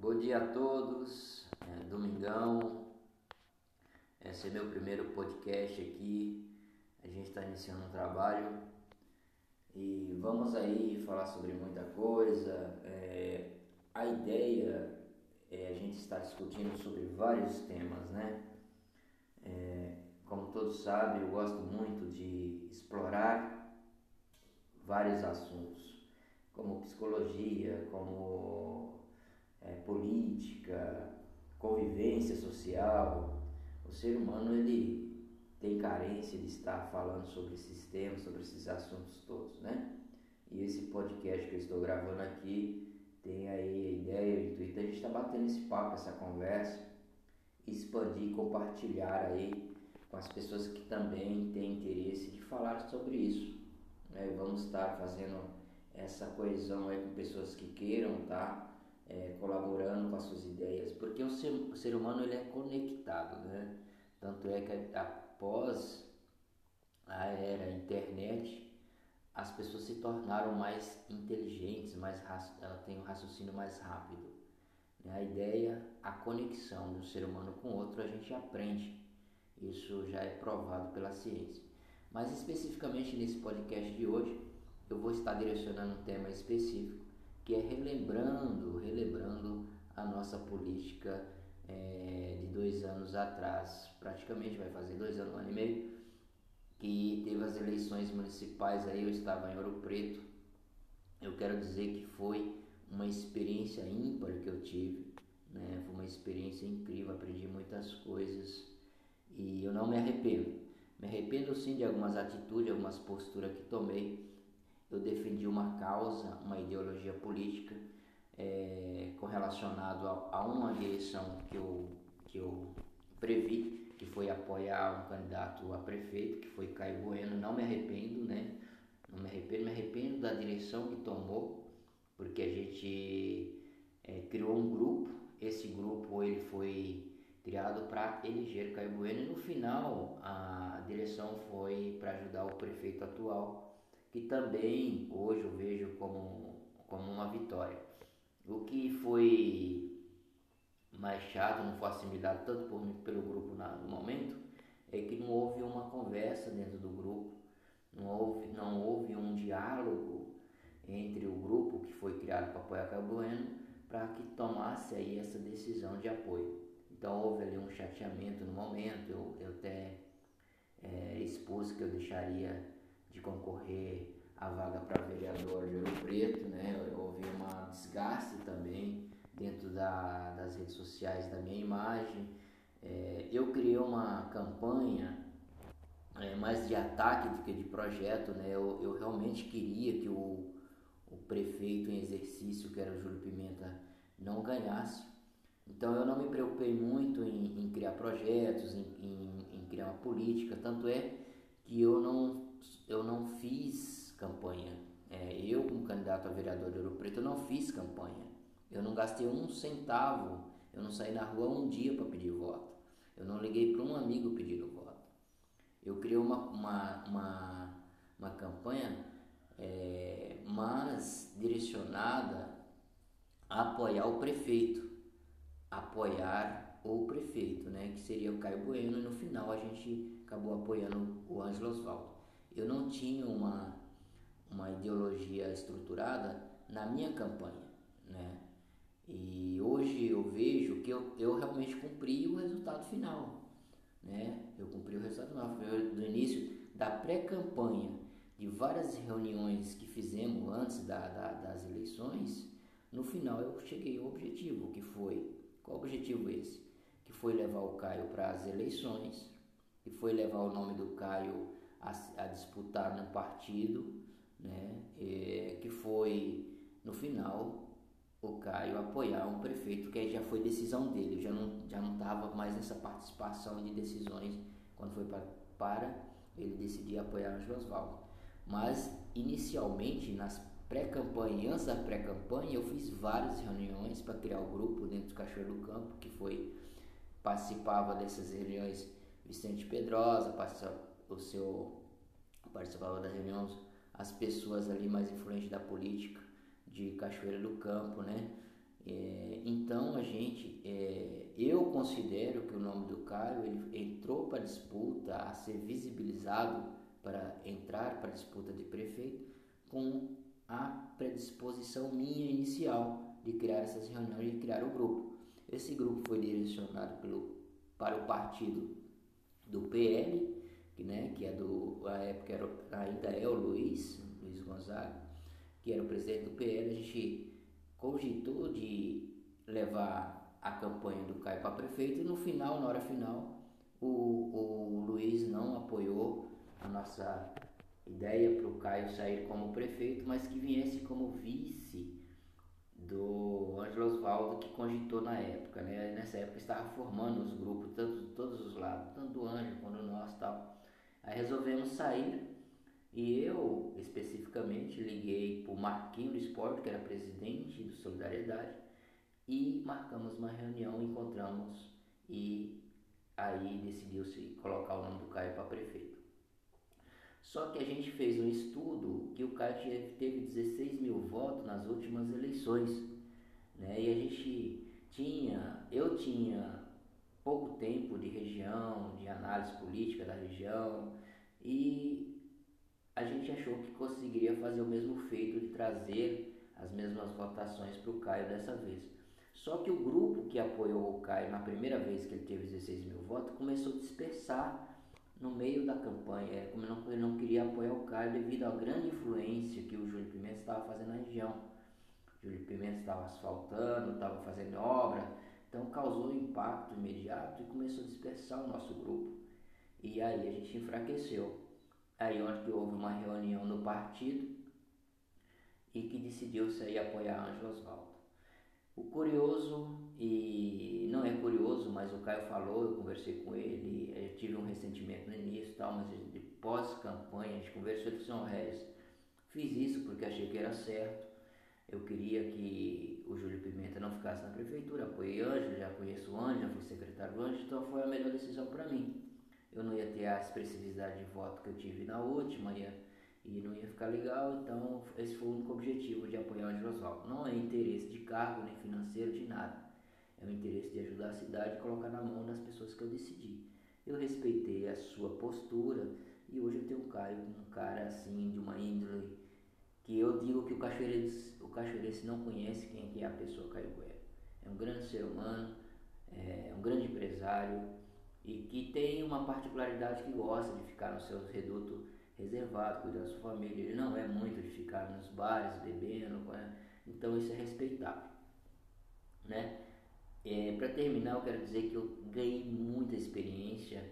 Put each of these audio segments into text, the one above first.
Bom dia a todos, é, domingão, esse é meu primeiro podcast aqui, a gente está iniciando um trabalho e vamos aí falar sobre muita coisa. É, a ideia é a gente estar discutindo sobre vários temas, né? É, como todos sabem, eu gosto muito de explorar vários assuntos, como psicologia, como é, política, convivência social. O ser humano ele tem carência de estar falando sobre esses temas, sobre esses assuntos todos, né? E esse podcast que eu estou gravando aqui tem aí a ideia, o intuito, a gente está batendo esse papo, essa conversa, expandir, compartilhar aí com as pessoas que também têm interesse de falar sobre isso. Né? Vamos estar fazendo essa coesão aí com pessoas que queiram tá? É, colaborando com as suas ideias, porque o ser, o ser humano ele é conectado, né? Tanto é que após a era internet, as pessoas se tornaram mais inteligentes, mais têm um raciocínio mais rápido. Né? A ideia, a conexão do ser humano com o outro, a gente aprende. Isso já é provado pela ciência. Mas especificamente nesse podcast de hoje, eu vou estar direcionando um tema específico, que é relembrando, relembrando a nossa política é, de dois anos atrás, praticamente vai fazer dois anos, um ano e meio, que teve as eleições municipais aí, eu estava em Ouro Preto. Eu quero dizer que foi uma experiência ímpar que eu tive, né? Foi uma experiência incrível, aprendi muitas coisas e eu não me arrependo. Me arrependo sim de algumas atitudes, algumas posturas que tomei. Eu defendi uma causa, uma ideologia política é, correlacionado a, a uma direção que eu, que eu previ que foi apoiar um candidato a prefeito, que foi Caio Bueno, não me arrependo, né? Não me arrependo, me arrependo da direção que tomou, porque a gente é, criou um grupo, esse grupo ele foi criado para eleger Caio Bueno e no final a direção foi para ajudar o prefeito atual, que também hoje eu vejo como, como uma vitória. O que foi mais chato, não foi assimilado tanto por mim pelo grupo na, no momento, é que não houve uma conversa dentro do grupo, não houve, não houve um diálogo entre o grupo que foi criado para apoiar Caio Bueno para que tomasse aí essa decisão de apoio. Então houve ali um chateamento no momento, eu, eu até é, expus que eu deixaria de concorrer a vaga para vereador de Ouro Preto, né? houve um desgaste também dentro da, das redes sociais da minha imagem. É, eu criei uma campanha é, mais de ataque do que de projeto, né? Eu, eu realmente queria que o, o prefeito em exercício, que era o Júlio Pimenta, não ganhasse. Então eu não me preocupei muito em, em criar projetos, em, em, em, criar uma política, tanto é que eu não, eu não fiz campanha. É, eu, como candidato a vereador de Ouro Preto, eu não fiz campanha. Eu não gastei um centavo, eu não saí na rua um dia para pedir voto. Eu não liguei para um amigo pedindo voto. Eu criei uma, uma, uma, uma campanha, é, mas direcionada a apoiar o prefeito. Apoiar o prefeito, né? Que seria o Caio Bueno, e no final a gente acabou apoiando o Ângelo Osvaldo. Eu não tinha uma, uma ideologia estruturada na minha campanha, né? E hoje eu vejo que eu, eu realmente cumpri o resultado final. Né? Eu cumpri o resultado final. Do início da pré-campanha, de várias reuniões que fizemos antes da, da, das eleições, no final eu cheguei ao objetivo, que foi, qual objetivo esse? Que foi levar o Caio para as eleições, que foi levar o nome do Caio a, a disputar no partido, né? É, que foi, no final, o Caio apoiar um prefeito, que já foi decisão dele, já não já não estava mais nessa participação de decisões quando foi para, para ele decidir apoiar o Oswaldo. Mas inicialmente nas pré-campanha, antes da pré-campanha, eu fiz várias reuniões para criar o grupo dentro do Cachoeiro do Campo, que foi participava dessas reuniões Vicente Pedrosa, participava, o seu participava das reuniões as pessoas ali mais influentes da política de Cachoeira do Campo, né? É, então a gente, é, eu considero que o nome do Caio ele entrou para a disputa a ser visibilizado para entrar para a disputa de prefeito com a predisposição minha inicial de criar essas reuniões e criar o grupo. Esse grupo foi direcionado pelo, para o partido do PL, né, que é do, a época era, ainda é o Luiz, Luiz Gonzaga, que era o presidente do PL, a gente cogitou de levar a campanha do Caio para prefeito e no final, na hora final, o, o Luiz não apoiou a nossa ideia para o Caio sair como prefeito, mas que viesse como vice do Ângelo Osvaldo que cogitou na época, né? Nessa época estava formando os grupos, tanto, todos os lados, tanto do Ângelo quanto do nosso tal. Aí resolvemos sair e eu, especificamente, liguei para o Marquinho do Esporte, que era presidente do Solidariedade, e marcamos uma reunião, encontramos e aí decidiu-se colocar o nome do Caio para prefeito. Só que a gente fez um estudo que o Caio teve 16 mil votos nas últimas eleições, né? E a gente tinha, eu tinha tempo de região, de análise política da região, e a gente achou que conseguiria fazer o mesmo feito de trazer as mesmas votações para o Caio dessa vez. Só que o grupo que apoiou o Caio na primeira vez que ele teve 16 mil votos começou a dispersar no meio da campanha, como ele não, ele não queria apoiar o Caio devido à grande influência que o Júlio Pimenta estava fazendo na região. Júlio Pimenta estava asfaltando, estava fazendo obra, então causou um impacto imediato e começou a dispersar o nosso grupo. E aí a gente enfraqueceu. Aí onde houve uma reunião no partido e que decidiu-se aí apoiar Ângelo Osvaldo. O curioso, e não é curioso, mas o Caio falou, eu conversei com ele, eu tive um ressentimento no início tal, mas de pós-campanha, a gente conversou, ele disse, Regis, fiz isso porque achei que era certo, eu queria que o Júlio Pimenta não ficasse na prefeitura, apoiei Ângelo, já conheço o Ângelo, fui secretário do Ângelo, então foi a melhor decisão para mim eu não ia ter a expressividade de voto que eu tive na última ia, e não ia ficar legal, então esse foi o único objetivo de apoiar o Angelo Oswaldo. Não é interesse de cargo, nem financeiro, de nada. É o interesse de ajudar a cidade e colocar na mão das pessoas que eu decidi. Eu respeitei a sua postura e hoje eu tenho um Caio, um cara assim, de uma índole, digo que o cachoeirense, o cachoeirense não conhece quem é a pessoa Caio Guerra. É um grande ser humano, é um grande empresário, e que tem uma particularidade que gosta de ficar no seu reduto reservado, cuidando da sua família. Ele não é muito de ficar nos bares bebendo, então isso é respeitável. Né? É, Para terminar, eu quero dizer que eu ganhei muita experiência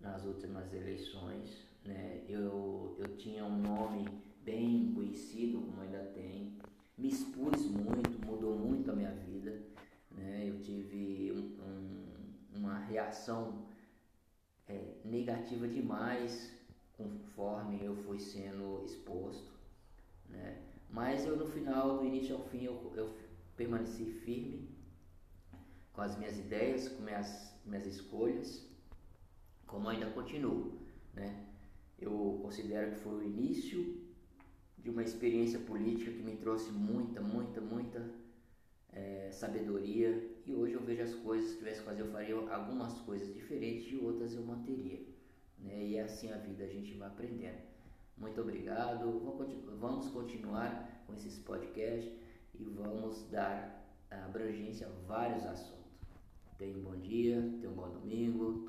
nas últimas eleições. Né? Eu, eu tinha um nome bem conhecido, como ainda tem, me expus muito, mudou muito a minha vida. Né? Eu tive um, um, uma reação é, negativa demais conforme eu fui sendo exposto, né? Mas eu no final, do início ao fim, eu, eu permaneci firme com as minhas ideias, com minhas, minhas escolhas, como ainda continuo, né? Eu considero que foi o início de uma experiência política que me trouxe muita, muita, muita é, sabedoria e hoje eu vejo as coisas, se tivesse que fazer, eu faria algumas coisas diferentes e outras eu manteria. Né? E é assim a vida, a gente vai aprendendo. Muito obrigado. Vamos continuar com esses podcasts e vamos dar abrangência a vários assuntos. Tenha um bom dia, tenha um bom domingo.